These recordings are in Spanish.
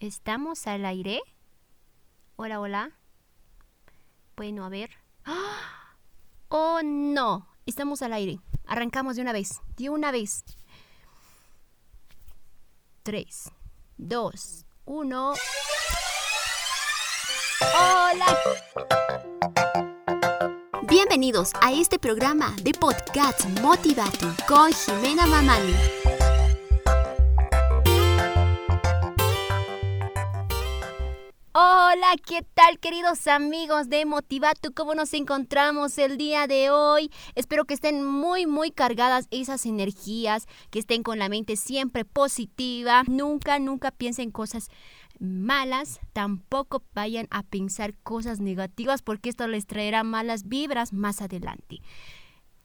¿Estamos al aire? Hola, hola. Bueno, a ver. ¡Oh, no! Estamos al aire. Arrancamos de una vez. De una vez. 3, 2, 1. ¡Hola! Bienvenidos a este programa de podcast Motivatu con Jimena Mamani. Hola, ¿qué tal queridos amigos de Motivatu? ¿Cómo nos encontramos el día de hoy? Espero que estén muy, muy cargadas esas energías, que estén con la mente siempre positiva. Nunca, nunca piensen cosas malas, tampoco vayan a pensar cosas negativas porque esto les traerá malas vibras más adelante.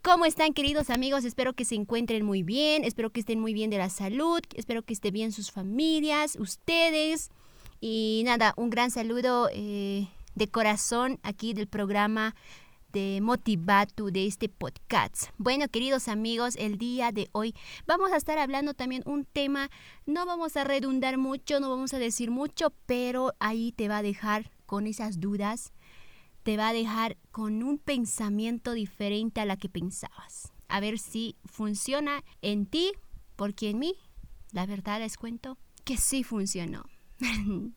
¿Cómo están queridos amigos? Espero que se encuentren muy bien, espero que estén muy bien de la salud, espero que estén bien sus familias, ustedes. Y nada, un gran saludo eh, de corazón aquí del programa de Motivatu de este podcast. Bueno, queridos amigos, el día de hoy vamos a estar hablando también un tema, no vamos a redundar mucho, no vamos a decir mucho, pero ahí te va a dejar con esas dudas, te va a dejar con un pensamiento diferente a la que pensabas. A ver si funciona en ti, porque en mí, la verdad les cuento que sí funcionó.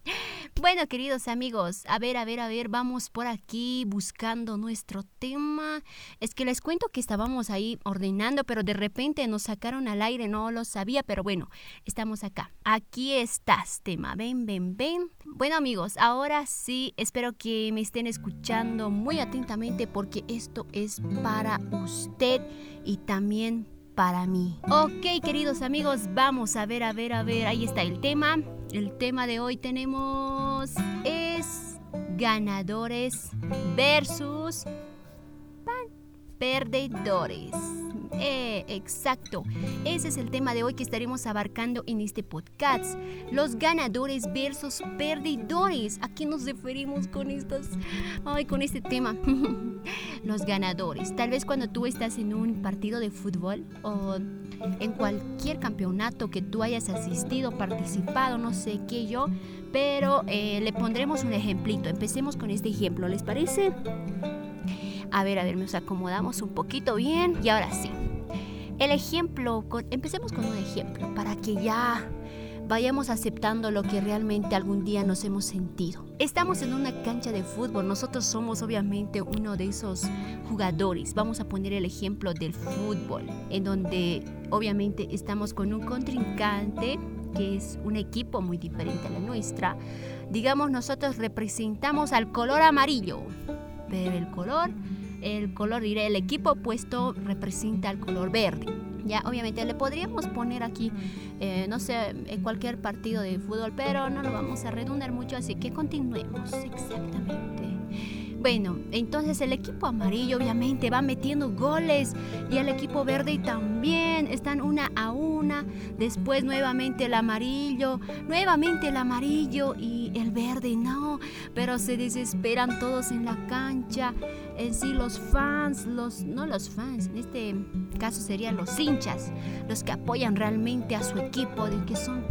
bueno, queridos amigos, a ver, a ver, a ver, vamos por aquí buscando nuestro tema. Es que les cuento que estábamos ahí ordenando, pero de repente nos sacaron al aire, no lo sabía, pero bueno, estamos acá. Aquí estás, tema. Ven, ven, ven. Bueno, amigos, ahora sí, espero que me estén escuchando muy atentamente porque esto es para usted y también para mí. Ok, queridos amigos, vamos a ver, a ver, a ver, ahí está el tema. El tema de hoy tenemos es ganadores versus perdedores. Eh, exacto. Ese es el tema de hoy que estaremos abarcando en este podcast. Los ganadores versus perdedores. ¿A qué nos referimos con estos? Ay, con este tema. Los ganadores. Tal vez cuando tú estás en un partido de fútbol o en cualquier campeonato que tú hayas asistido, participado, no sé qué yo, pero eh, le pondremos un ejemplito. Empecemos con este ejemplo, ¿les parece? A ver, a ver, nos acomodamos un poquito bien y ahora sí. El ejemplo, empecemos con un ejemplo para que ya vayamos aceptando lo que realmente algún día nos hemos sentido. Estamos en una cancha de fútbol, nosotros somos obviamente uno de esos jugadores. Vamos a poner el ejemplo del fútbol, en donde obviamente estamos con un contrincante que es un equipo muy diferente a la nuestra. Digamos, nosotros representamos al color amarillo, pero el color el color, diré, el equipo opuesto representa el color verde. Ya, obviamente le podríamos poner aquí, eh, no sé, en cualquier partido de fútbol, pero no lo vamos a redundar mucho, así que continuemos. Exactamente. Bueno, entonces el equipo amarillo obviamente va metiendo goles y el equipo verde también están una a una. Después nuevamente el amarillo, nuevamente el amarillo y el verde no, pero se desesperan todos en la cancha. En sí los fans, los no los fans, en este caso serían los hinchas, los que apoyan realmente a su equipo, de que son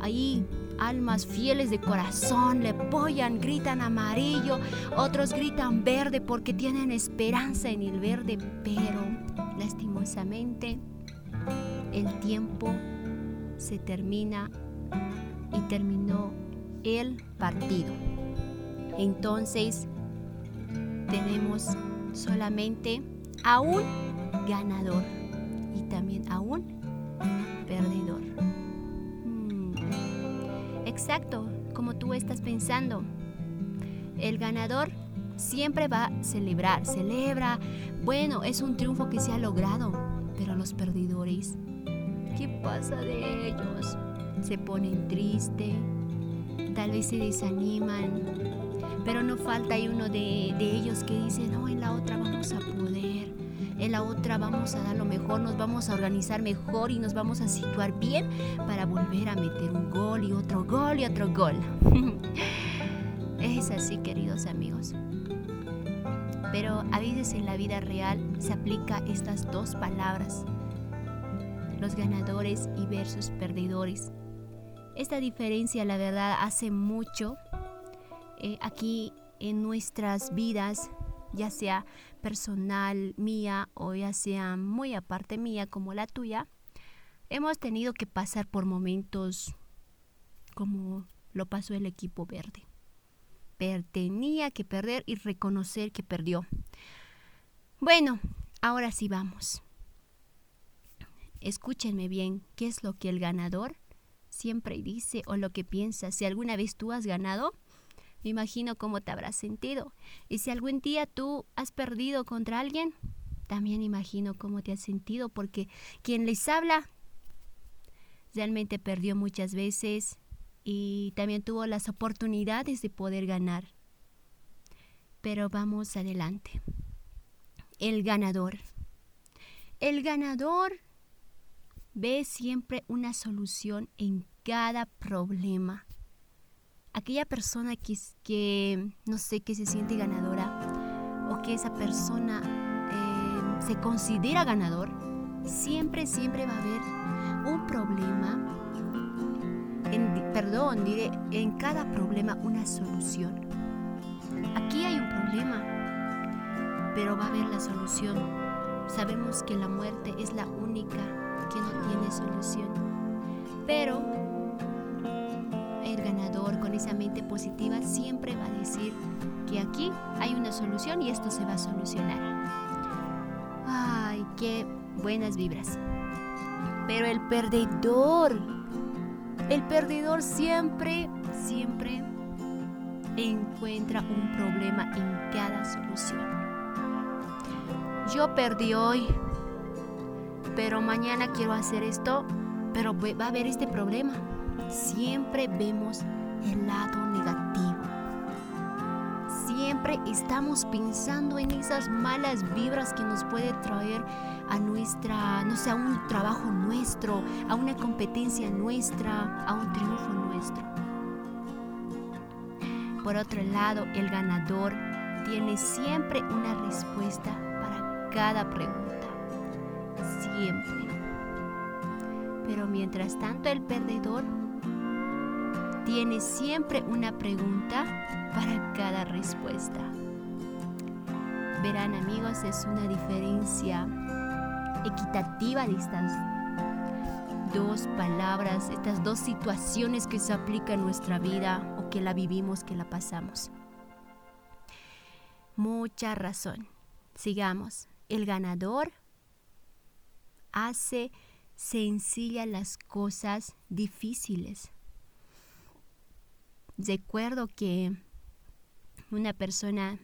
ahí almas fieles de corazón le apoyan, gritan amarillo, otros gritan verde porque tienen esperanza en el verde, pero lastimosamente el tiempo se termina y terminó el partido. Entonces tenemos solamente a un ganador y también a un Exacto, como tú estás pensando. El ganador siempre va a celebrar, celebra. Bueno, es un triunfo que se ha logrado. Pero los perdedores, ¿qué pasa de ellos? Se ponen tristes, tal vez se desaniman. Pero no falta uno de, de ellos que dice, no, en la otra vamos a poder en la otra vamos a dar lo mejor, nos vamos a organizar mejor y nos vamos a situar bien para volver a meter un gol y otro gol y otro gol. es así, queridos amigos. Pero a veces en la vida real se aplica estas dos palabras, los ganadores y versus perdedores. Esta diferencia, la verdad, hace mucho eh, aquí en nuestras vidas, ya sea personal mía o ya sea muy aparte mía como la tuya, hemos tenido que pasar por momentos como lo pasó el equipo verde. tenía que perder y reconocer que perdió. Bueno, ahora sí vamos. Escúchenme bien, ¿qué es lo que el ganador siempre dice o lo que piensa? Si alguna vez tú has ganado, imagino cómo te habrás sentido. Y si algún día tú has perdido contra alguien, también imagino cómo te has sentido, porque quien les habla realmente perdió muchas veces y también tuvo las oportunidades de poder ganar. Pero vamos adelante. El ganador. El ganador ve siempre una solución en cada problema. Aquella persona que, no sé, que se siente ganadora o que esa persona eh, se considera ganador, siempre, siempre va a haber un problema, perdón, diré, en cada problema una solución. Aquí hay un problema, pero va a haber la solución. Sabemos que la muerte es la única que no tiene solución. Pero el ganador con esa mente positiva siempre va a decir que aquí hay una solución y esto se va a solucionar. Ay, qué buenas vibras. Pero el perdedor, el perdedor siempre, siempre encuentra un problema en cada solución. Yo perdí hoy, pero mañana quiero hacer esto, pero va a haber este problema. Siempre vemos el lado negativo. Siempre estamos pensando en esas malas vibras que nos puede traer a nuestra, no sé, a un trabajo nuestro, a una competencia nuestra, a un triunfo nuestro. Por otro lado, el ganador tiene siempre una respuesta para cada pregunta siempre. Pero mientras tanto el perdedor tiene siempre una pregunta para cada respuesta. Verán amigos, es una diferencia equitativa de estas dos palabras, estas dos situaciones que se aplican en nuestra vida o que la vivimos, que la pasamos. Mucha razón. Sigamos. El ganador hace sencillas las cosas difíciles. Recuerdo que una persona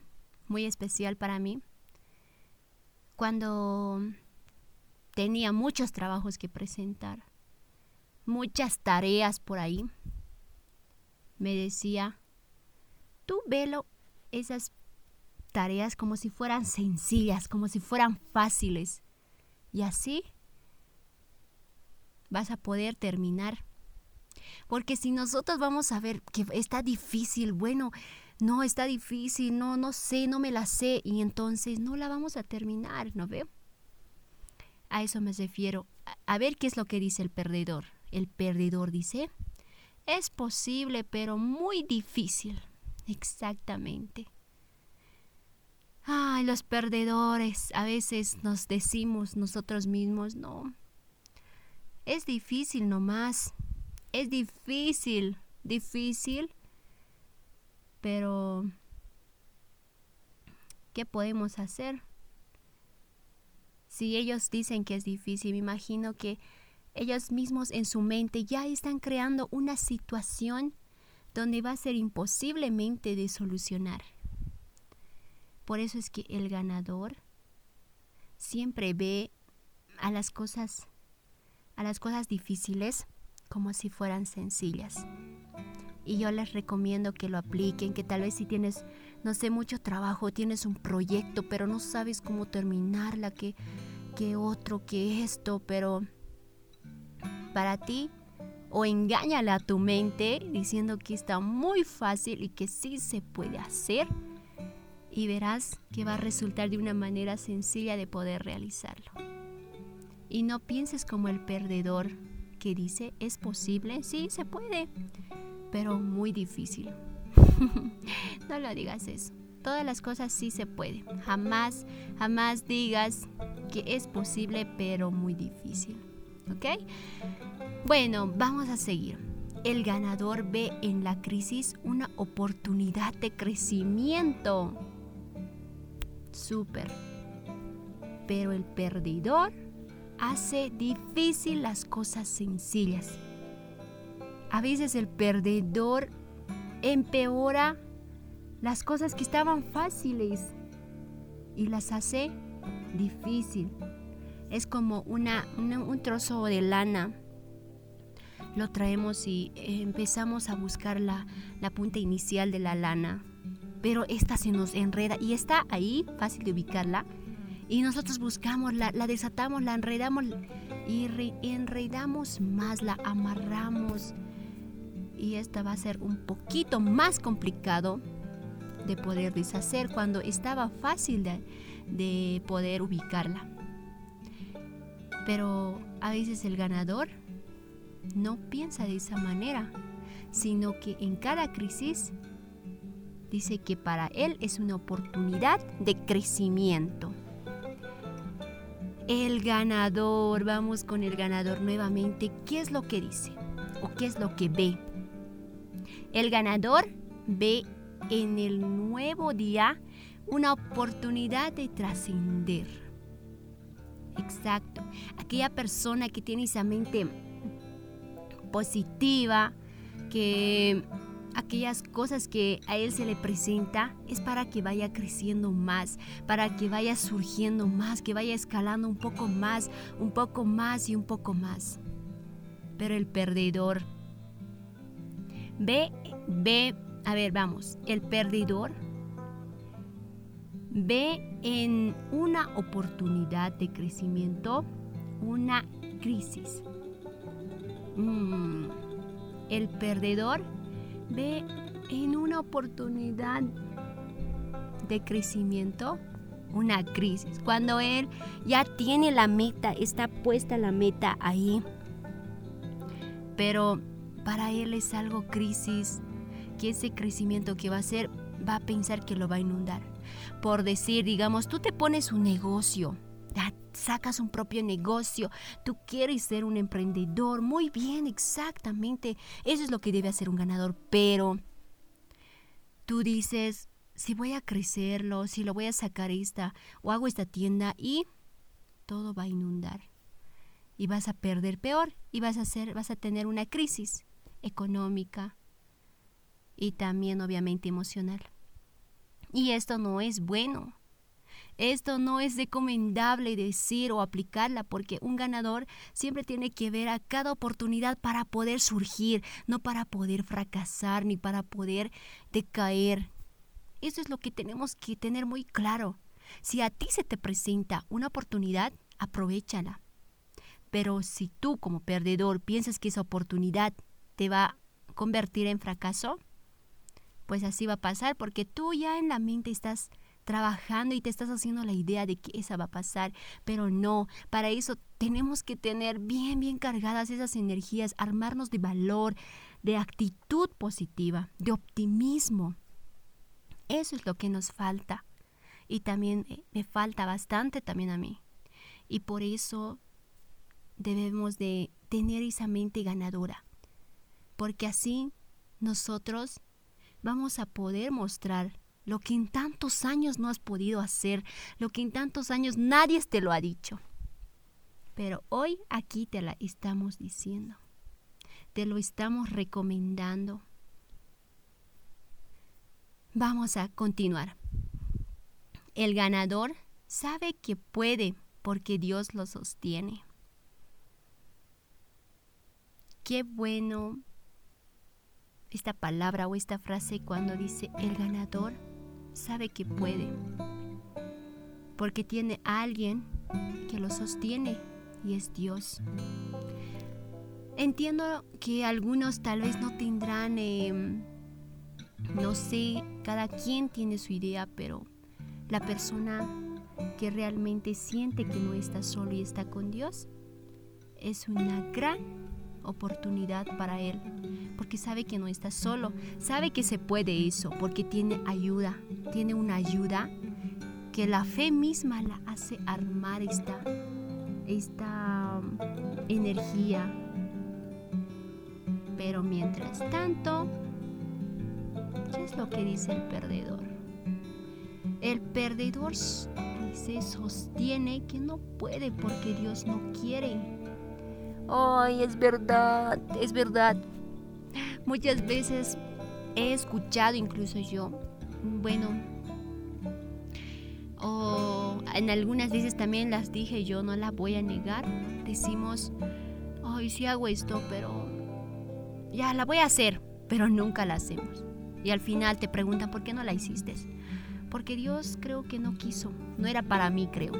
muy especial para mí, cuando tenía muchos trabajos que presentar, muchas tareas por ahí, me decía, tú velo esas tareas como si fueran sencillas, como si fueran fáciles. Y así vas a poder terminar. Porque si nosotros vamos a ver que está difícil, bueno, no está difícil, no, no sé, no me la sé, y entonces no la vamos a terminar, ¿no ve? A eso me refiero. A ver qué es lo que dice el perdedor. El perdedor dice, es posible, pero muy difícil. Exactamente. Ay, los perdedores, a veces nos decimos nosotros mismos, no, es difícil nomás. Es difícil, difícil. Pero, ¿qué podemos hacer? Si ellos dicen que es difícil, me imagino que ellos mismos en su mente ya están creando una situación donde va a ser imposiblemente de solucionar. Por eso es que el ganador siempre ve a las cosas a las cosas difíciles como si fueran sencillas. Y yo les recomiendo que lo apliquen, que tal vez si tienes, no sé, mucho trabajo, tienes un proyecto, pero no sabes cómo terminarla, que, que otro, que esto, pero para ti, o engáñale a tu mente diciendo que está muy fácil y que sí se puede hacer, y verás que va a resultar de una manera sencilla de poder realizarlo. Y no pienses como el perdedor que dice, ¿es posible? Sí, se puede, pero muy difícil. no lo digas eso. Todas las cosas sí se puede. Jamás, jamás digas que es posible, pero muy difícil. ¿Ok? Bueno, vamos a seguir. El ganador ve en la crisis una oportunidad de crecimiento. Súper. Pero el perdedor hace difícil las cosas sencillas. A veces el perdedor empeora las cosas que estaban fáciles y las hace difícil. Es como una, un trozo de lana. Lo traemos y empezamos a buscar la, la punta inicial de la lana. Pero esta se nos enreda y está ahí, fácil de ubicarla y nosotros buscamos, la, desatamos, la enredamos y enredamos más, la amarramos. Y esta va a ser un poquito más complicado de poder deshacer cuando estaba fácil de, de poder ubicarla. Pero a veces el ganador no piensa de esa manera, sino que en cada crisis dice que para él es una oportunidad de crecimiento. El ganador, vamos con el ganador nuevamente. ¿Qué es lo que dice? ¿O qué es lo que ve? El ganador ve en el nuevo día una oportunidad de trascender. Exacto. Aquella persona que tiene esa mente positiva, que aquellas cosas que a él se le presenta es para que vaya creciendo más, para que vaya surgiendo más, que vaya escalando un poco más, un poco más y un poco más. Pero el perdedor ve, ve, a ver, vamos, el perdedor ve en una oportunidad de crecimiento una crisis. Mm, el perdedor ve en una oportunidad de crecimiento una crisis. Cuando él ya tiene la meta, está puesta la meta ahí, pero para él es algo crisis, que ese crecimiento que va a hacer va a pensar que lo va a inundar. Por decir, digamos, tú te pones un negocio, sacas un propio negocio, tú quieres ser un emprendedor, muy bien, exactamente, eso es lo que debe hacer un ganador, pero tú dices, si voy a crecerlo, si lo voy a sacar esta o hago esta tienda y todo va a inundar y vas a perder peor y vas a hacer, vas a tener una crisis económica y también obviamente emocional. Y esto no es bueno. Esto no es recomendable decir o aplicarla porque un ganador siempre tiene que ver a cada oportunidad para poder surgir, no para poder fracasar ni para poder decaer. Eso es lo que tenemos que tener muy claro. Si a ti se te presenta una oportunidad, aprovechala. Pero si tú como perdedor piensas que esa oportunidad te va a convertir en fracaso, pues así va a pasar porque tú ya en la mente estás trabajando y te estás haciendo la idea de que esa va a pasar, pero no, para eso tenemos que tener bien, bien cargadas esas energías, armarnos de valor, de actitud positiva, de optimismo. Eso es lo que nos falta. Y también eh, me falta bastante también a mí. Y por eso debemos de tener esa mente ganadora. Porque así nosotros vamos a poder mostrar lo que en tantos años no has podido hacer, lo que en tantos años nadie te lo ha dicho. Pero hoy aquí te la estamos diciendo, te lo estamos recomendando. Vamos a continuar. El ganador sabe que puede porque Dios lo sostiene. Qué bueno esta palabra o esta frase cuando dice el ganador sabe que puede, porque tiene a alguien que lo sostiene y es Dios. Entiendo que algunos tal vez no tendrán, em, no sé, cada quien tiene su idea, pero la persona que realmente siente que no está solo y está con Dios es una gran oportunidad para él, porque sabe que no está solo, sabe que se puede eso, porque tiene ayuda, tiene una ayuda que la fe misma la hace armar esta, esta um, energía. Pero mientras tanto, ¿qué es lo que dice el perdedor? El perdedor se sostiene que no puede porque Dios no quiere. Ay, es verdad, es verdad. Muchas veces he escuchado, incluso yo, bueno, o en algunas veces también las dije yo, no las voy a negar. Decimos, ay, sí hago esto, pero ya la voy a hacer, pero nunca la hacemos. Y al final te preguntan, ¿por qué no la hiciste? Porque Dios creo que no quiso, no era para mí, creo.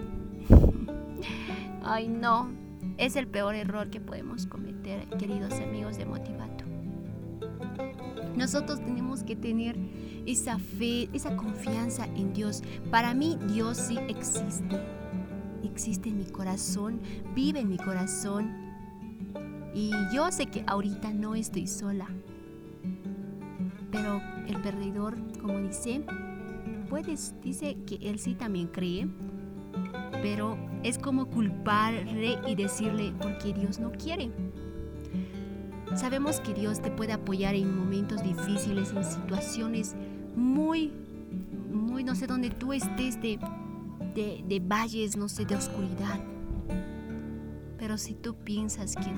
Ay, no, es el peor error que podemos cometer, queridos amigos de Motivato. Nosotros tenemos que tener esa fe, esa confianza en Dios. Para mí Dios sí existe. Existe en mi corazón, vive en mi corazón. Y yo sé que ahorita no estoy sola. Pero el perdedor, como dice, puedes, dice que él sí también cree, pero es como culparle y decirle porque Dios no quiere. Sabemos que Dios te puede apoyar en momentos difíciles, en situaciones muy, muy, no sé, donde tú estés de, de, valles, no sé, de oscuridad. Pero si tú piensas que,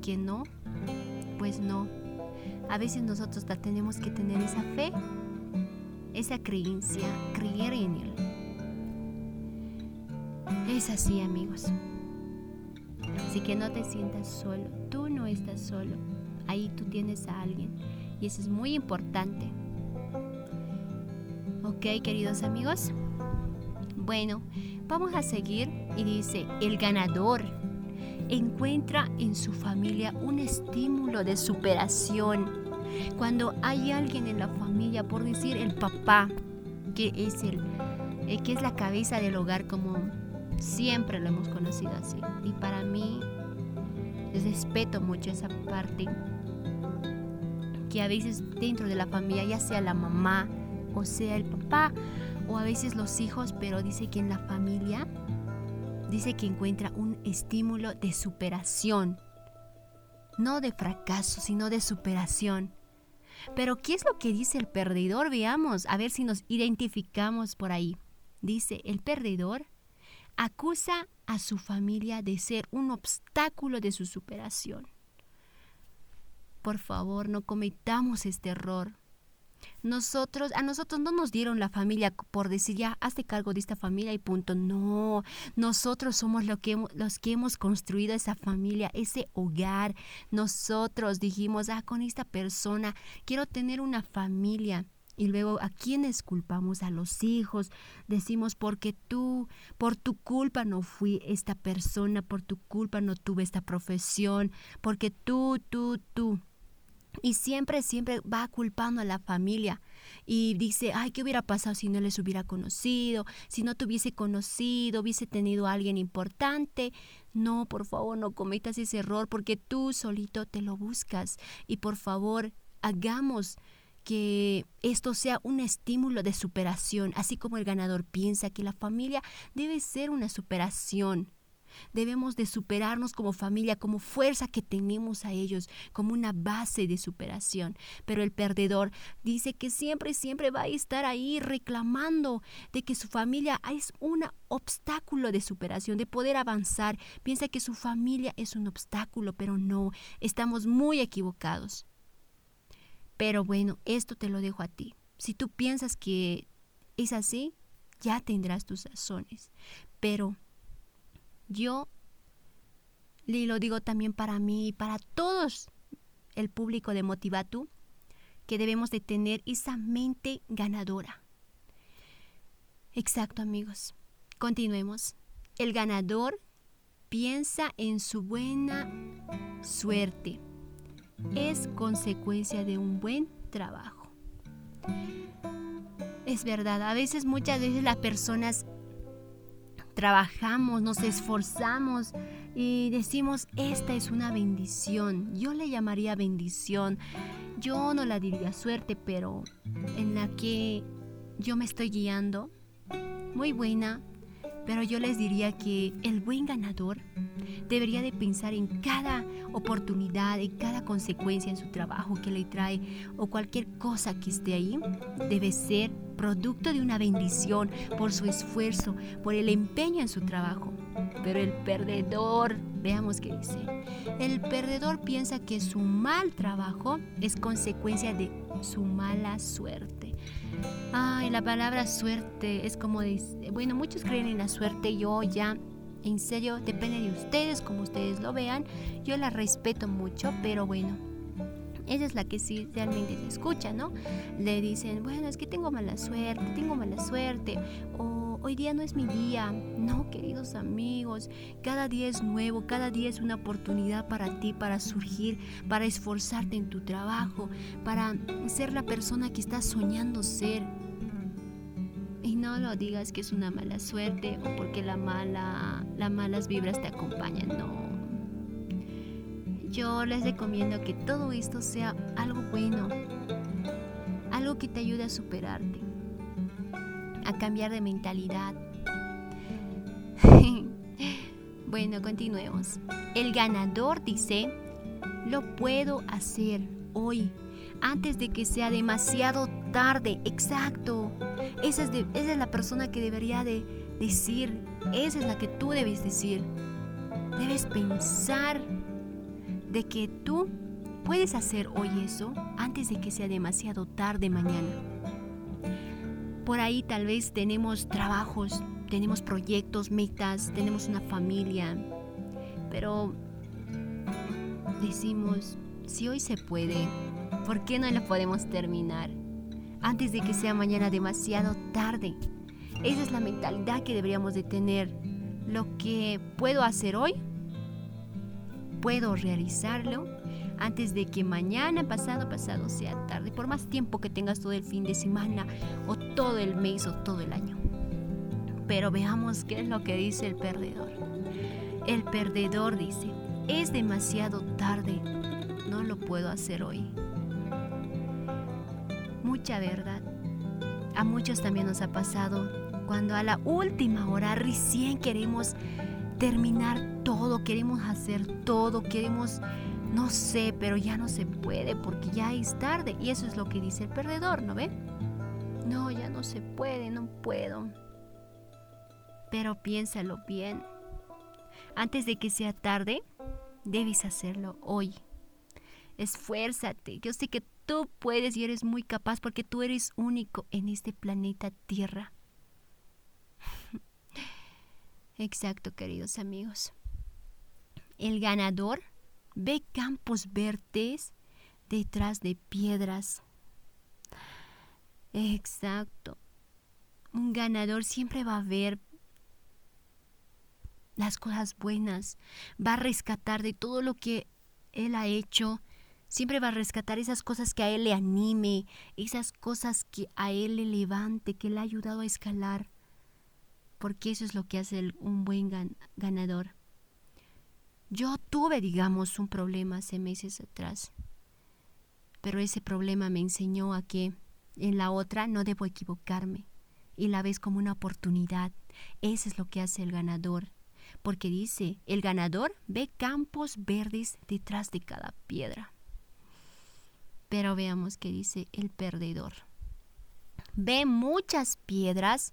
que no, pues no. A veces nosotros tenemos que tener esa fe esa creencia, creer en Él. Es así, amigos. Así que no te sientas solo. Tú no estás solo. Ahí tú tienes a alguien. Y eso es muy importante. Ok, queridos amigos. Bueno, vamos a seguir. Y dice, el ganador encuentra en su familia un estímulo de superación cuando hay alguien en la familia, por decir el papá, que es el eh, que es la cabeza del hogar como siempre lo hemos conocido así. Y para mí respeto mucho esa parte que a veces dentro de la familia, ya sea la mamá o sea el papá o a veces los hijos, pero dice que en la familia dice que encuentra un estímulo de superación, no de fracaso, sino de superación. Pero ¿qué es lo que dice el perdedor? Veamos, a ver si nos identificamos por ahí. Dice, el perdedor acusa a su familia de ser un obstáculo de su superación. Por favor, no cometamos este error. Nosotros, a nosotros no nos dieron la familia por decir ya, hazte cargo de esta familia y punto. No, nosotros somos los que hemos construido esa familia, ese hogar. Nosotros dijimos, ah, con esta persona quiero tener una familia. Y luego, ¿a quiénes culpamos? A los hijos. Decimos, porque tú, por tu culpa no fui esta persona, por tu culpa no tuve esta profesión, porque tú, tú, tú. Y siempre, siempre va culpando a la familia y dice, ay, ¿qué hubiera pasado si no les hubiera conocido? Si no te hubiese conocido, hubiese tenido a alguien importante. No, por favor, no cometas ese error porque tú solito te lo buscas. Y por favor, hagamos que esto sea un estímulo de superación, así como el ganador piensa que la familia debe ser una superación Debemos de superarnos como familia, como fuerza que tenemos a ellos, como una base de superación. Pero el perdedor dice que siempre, siempre va a estar ahí reclamando de que su familia es un obstáculo de superación, de poder avanzar. Piensa que su familia es un obstáculo, pero no, estamos muy equivocados. Pero bueno, esto te lo dejo a ti. Si tú piensas que es así, ya tendrás tus razones. Pero yo le lo digo también para mí y para todos el público de Motivatu, que debemos de tener esa mente ganadora. Exacto, amigos. Continuemos. El ganador piensa en su buena suerte. Es consecuencia de un buen trabajo. Es verdad, a veces, muchas veces las personas trabajamos, nos esforzamos, y decimos, esta es una bendición. Yo le llamaría bendición. Yo no la diría suerte, pero en la que yo me estoy guiando, muy buena, pero yo les diría que el buen ganador debería de pensar en cada oportunidad, en cada consecuencia en su trabajo que le trae o cualquier cosa que esté ahí, debe ser producto de una bendición por su esfuerzo, por el empeño en su trabajo. Pero el perdedor, veamos qué dice, el perdedor piensa que su mal trabajo es consecuencia de su mala suerte. Ay, la palabra suerte es como, dice, bueno, muchos creen en la suerte, yo ya, en serio, depende de ustedes, como ustedes lo vean, yo la respeto mucho, pero bueno, ella es la que sí realmente se escucha, ¿no? Le dicen, bueno, es que tengo mala suerte, tengo mala suerte, o hoy día no es mi día. No, queridos amigos, cada día es nuevo, cada día es una oportunidad para ti, para surgir, para esforzarte en tu trabajo, para ser la persona que estás soñando ser. Y no lo digas que es una mala suerte o porque la mala, las malas vibras te acompañan, no yo les recomiendo que todo esto sea algo bueno, algo que te ayude a superarte, a cambiar de mentalidad. bueno, continuemos. El ganador dice, lo puedo hacer hoy, antes de que sea demasiado tarde. Exacto. Esa es, la persona que debería de decir, esa es la que tú debes decir. Debes pensar de que tú puedes hacer hoy eso antes de que sea demasiado tarde mañana. Por ahí tal vez tenemos trabajos, tenemos proyectos, metas, tenemos una familia, pero decimos, si hoy se puede, ¿por qué no lo podemos terminar? Antes de que sea mañana demasiado tarde. Esa es la mentalidad que deberíamos de tener. Lo que puedo hacer hoy, puedo realizarlo antes de que mañana, pasado, pasado sea tarde, por más tiempo que tengas todo el fin de semana o todo el mes o todo el año. Pero veamos qué es lo que dice el perdedor. El perdedor dice, es demasiado tarde, no lo puedo hacer hoy. Mucha verdad. A muchos también nos ha pasado cuando a la última hora recién queremos terminar todo, queremos hacer todo, queremos, no sé, pero ya no se puede porque ya es tarde. Y eso es lo que dice el perdedor, ¿no ve? No, ya no se puede, no puedo. Pero piénsalo bien. Antes de que sea tarde, debes hacerlo hoy. Esfuérzate. Yo sé que tú puedes y eres muy capaz porque tú eres único en este planeta Tierra. Exacto, queridos amigos. El ganador ve campos verdes detrás de piedras. Exacto. Un ganador siempre va a ver las cosas buenas, va a rescatar de todo lo que él ha hecho, siempre va a rescatar esas cosas que a él le anime, esas cosas que a él le levante, que le ha ayudado a escalar porque eso es lo que hace un buen ganador. Yo tuve, digamos, un problema hace meses atrás, pero ese problema me enseñó a que en la otra no debo equivocarme y la ves como una oportunidad. Eso es lo que hace el ganador, porque dice, el ganador ve campos verdes detrás de cada piedra. Pero veamos qué dice el perdedor. Ve muchas piedras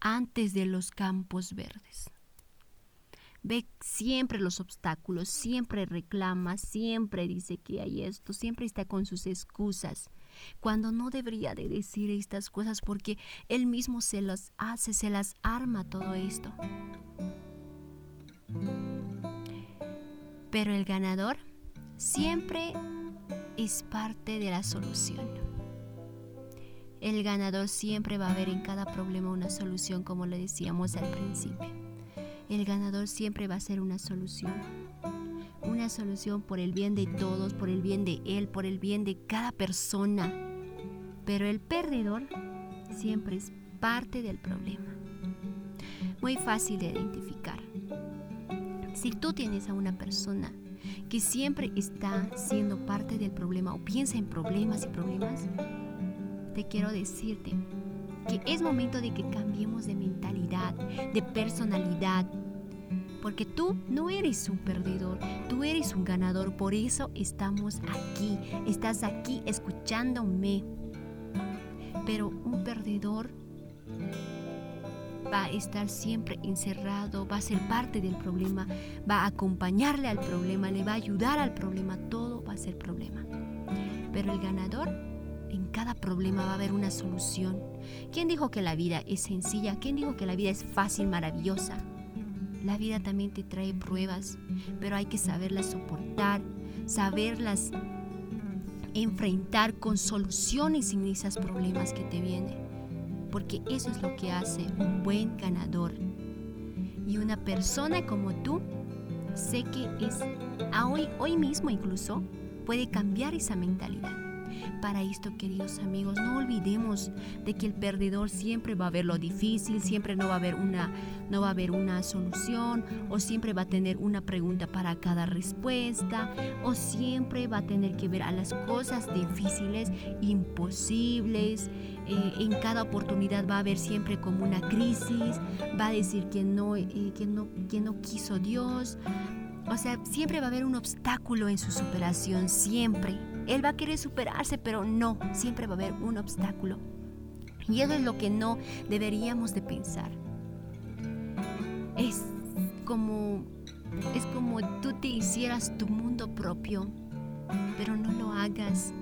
antes de los campos verdes. Ve siempre los obstáculos, siempre reclama, siempre dice que hay esto, siempre está con sus excusas, cuando no debería de decir estas cosas porque él mismo se las hace, se las arma todo esto. Pero el ganador siempre es parte de la solución. El ganador siempre va a ver en cada problema una solución, como le decíamos al principio. El ganador siempre va a ser una solución. Una solución por el bien de todos, por el bien de él, por el bien de cada persona. Pero el perdedor siempre es parte del problema. Muy fácil de identificar. Si tú tienes a una persona que siempre está siendo parte del problema o piensa en problemas y problemas, te quiero decirte que es momento de que cambiemos de mentalidad, de personalidad, porque tú no eres un perdedor, tú eres un ganador, por eso estamos aquí, estás aquí escuchándome. Pero un perdedor va a estar siempre encerrado, va a ser parte del problema, va a acompañarle al problema, le va a ayudar al problema, todo va a ser problema. Pero el ganador, en cada problema va a haber una solución. ¿Quién dijo que la vida es sencilla? ¿Quién dijo que la vida es fácil, maravillosa? La vida también te trae pruebas, pero hay que saberlas soportar, saberlas enfrentar con soluciones en esos problemas que te vienen porque eso es lo que hace un buen ganador. Y una persona como tú, sé que es hoy, hoy mismo incluso, puede cambiar esa mentalidad. Para esto, queridos amigos, no olvidemos de que el perdedor siempre va a ver lo difícil, siempre no va a haber una, no va a una solución, o siempre va a tener una pregunta para cada respuesta, o siempre va a tener que ver a las cosas difíciles, imposibles. Eh, en cada oportunidad va a haber siempre como una crisis, va a decir que no, eh, que no, que no quiso Dios. O sea, siempre va a haber un obstáculo en su superación, siempre. Él va a querer superarse, pero no, siempre va a haber un obstáculo. Y eso es lo que no deberíamos de pensar. Es como es como tú te hicieras tu mundo propio, pero no lo hagas.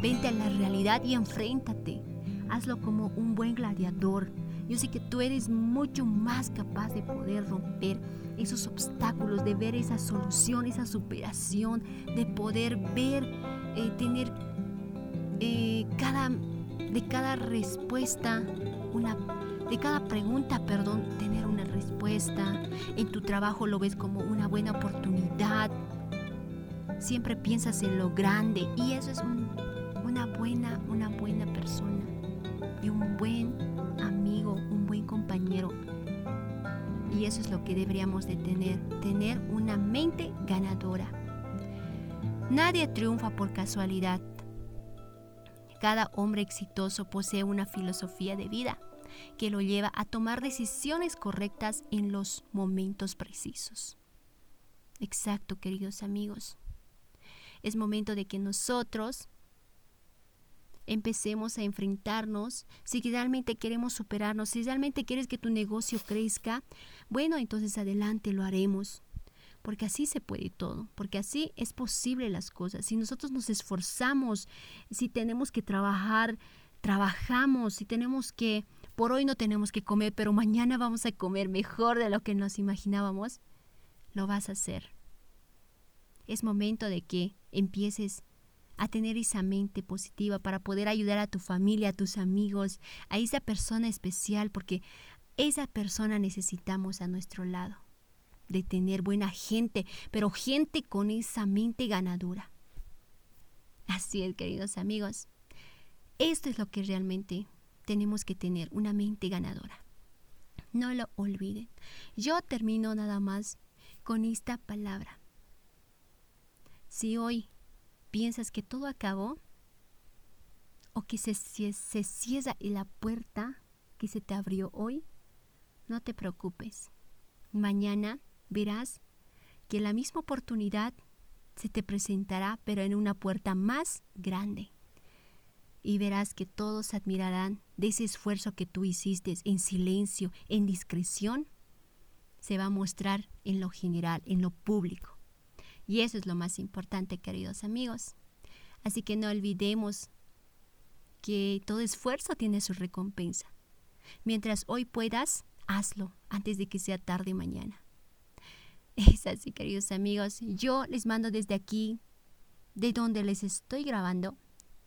Vente a la realidad y enfréntate. Hazlo como un buen gladiador. Yo sé que tú eres mucho más capaz de poder romper esos obstáculos, de ver esa solución, esa superación, de poder ver, eh, tener eh, cada, de cada respuesta, una, de cada pregunta, perdón, tener una respuesta. En tu trabajo lo ves como una buena oportunidad. Siempre piensas en lo grande y eso es una buena, una buena persona y un buen amigo, un buen compañero y eso es lo que deberíamos de tener, tener una mente ganadora. Nadie triunfa por casualidad. Cada hombre exitoso posee una filosofía de vida que lo lleva a tomar decisiones correctas en los momentos precisos. Exacto, queridos amigos. Es momento de que nosotros empecemos a enfrentarnos, si realmente queremos superarnos, si realmente quieres que tu negocio crezca, bueno, entonces adelante lo haremos. Porque así se puede todo, porque así es posible las cosas. Si nosotros nos esforzamos, si tenemos que trabajar, trabajamos, si tenemos que, por hoy no tenemos que comer, pero mañana vamos a comer mejor de lo que nos imaginábamos, lo vas a hacer. Es momento de que empieces a tener esa mente positiva para poder ayudar a tu familia, a tus amigos, a esa persona especial, porque esa persona necesitamos a nuestro lado, de tener buena gente, pero gente con esa mente ganadora. Así es, queridos amigos. Esto es lo que realmente tenemos que tener, una mente ganadora. No lo olviden. Yo termino nada más con esta palabra. Si hoy piensas que todo acabó o que se, cierra la puerta que se te abrió hoy, no te preocupes. Mañana verás que la misma oportunidad se te presentará, pero en una puerta más grande. Y verás que todos admirarán de ese esfuerzo que tú hiciste en silencio, en discreción, se va a mostrar en lo general, en lo público. Y eso es lo más importante, queridos amigos. Así que no olvidemos que todo esfuerzo tiene su recompensa. Mientras hoy puedas, hazlo antes de que sea tarde mañana. Es así, queridos amigos. Yo les mando desde aquí, de donde les estoy grabando,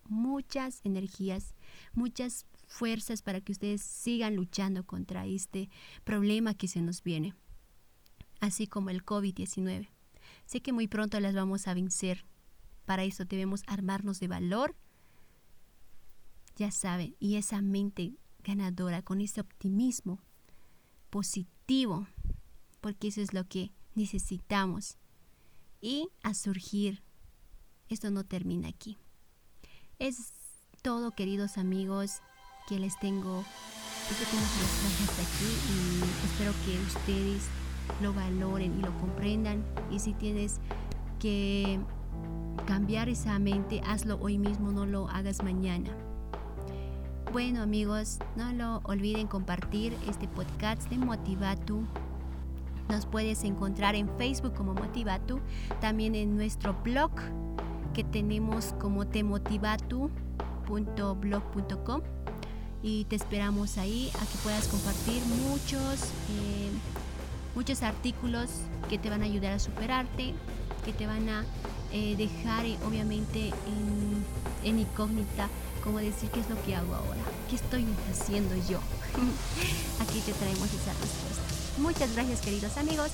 muchas energías, muchas fuerzas para que ustedes sigan luchando contra este problema que se nos viene, así como el COVID-19. Sé que muy pronto las vamos a vencer. Para eso debemos armarnos de valor. Ya saben, y esa mente ganadora, con ese optimismo positivo, porque eso es lo que necesitamos y a surgir. Esto no termina aquí. Es todo, queridos amigos, que les tengo. Hasta aquí y espero que ustedes lo valoren y lo comprendan. Y si tienes que cambiar esa mente, hazlo hoy mismo, no lo hagas mañana. Bueno amigos, no lo olviden compartir este podcast de Motivatu. Nos puedes encontrar en Facebook como Motivatu, también en nuestro blog que tenemos como temotivatu.blog.com y te esperamos ahí a que puedas compartir muchos, eh, muchos artículos que te van a ayudar a superarte, que te van a eh, dejar eh, obviamente en, en incógnita como decir qué es lo que hago ahora, qué estoy haciendo yo. Aquí te traemos esa respuesta. Muchas gracias queridos amigos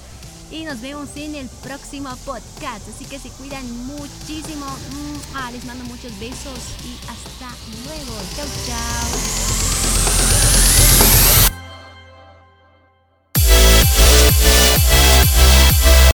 y nos vemos en el próximo podcast. Así que se cuidan muchísimo. Mm, ah, les mando muchos besos y hasta luego. Chau, chau.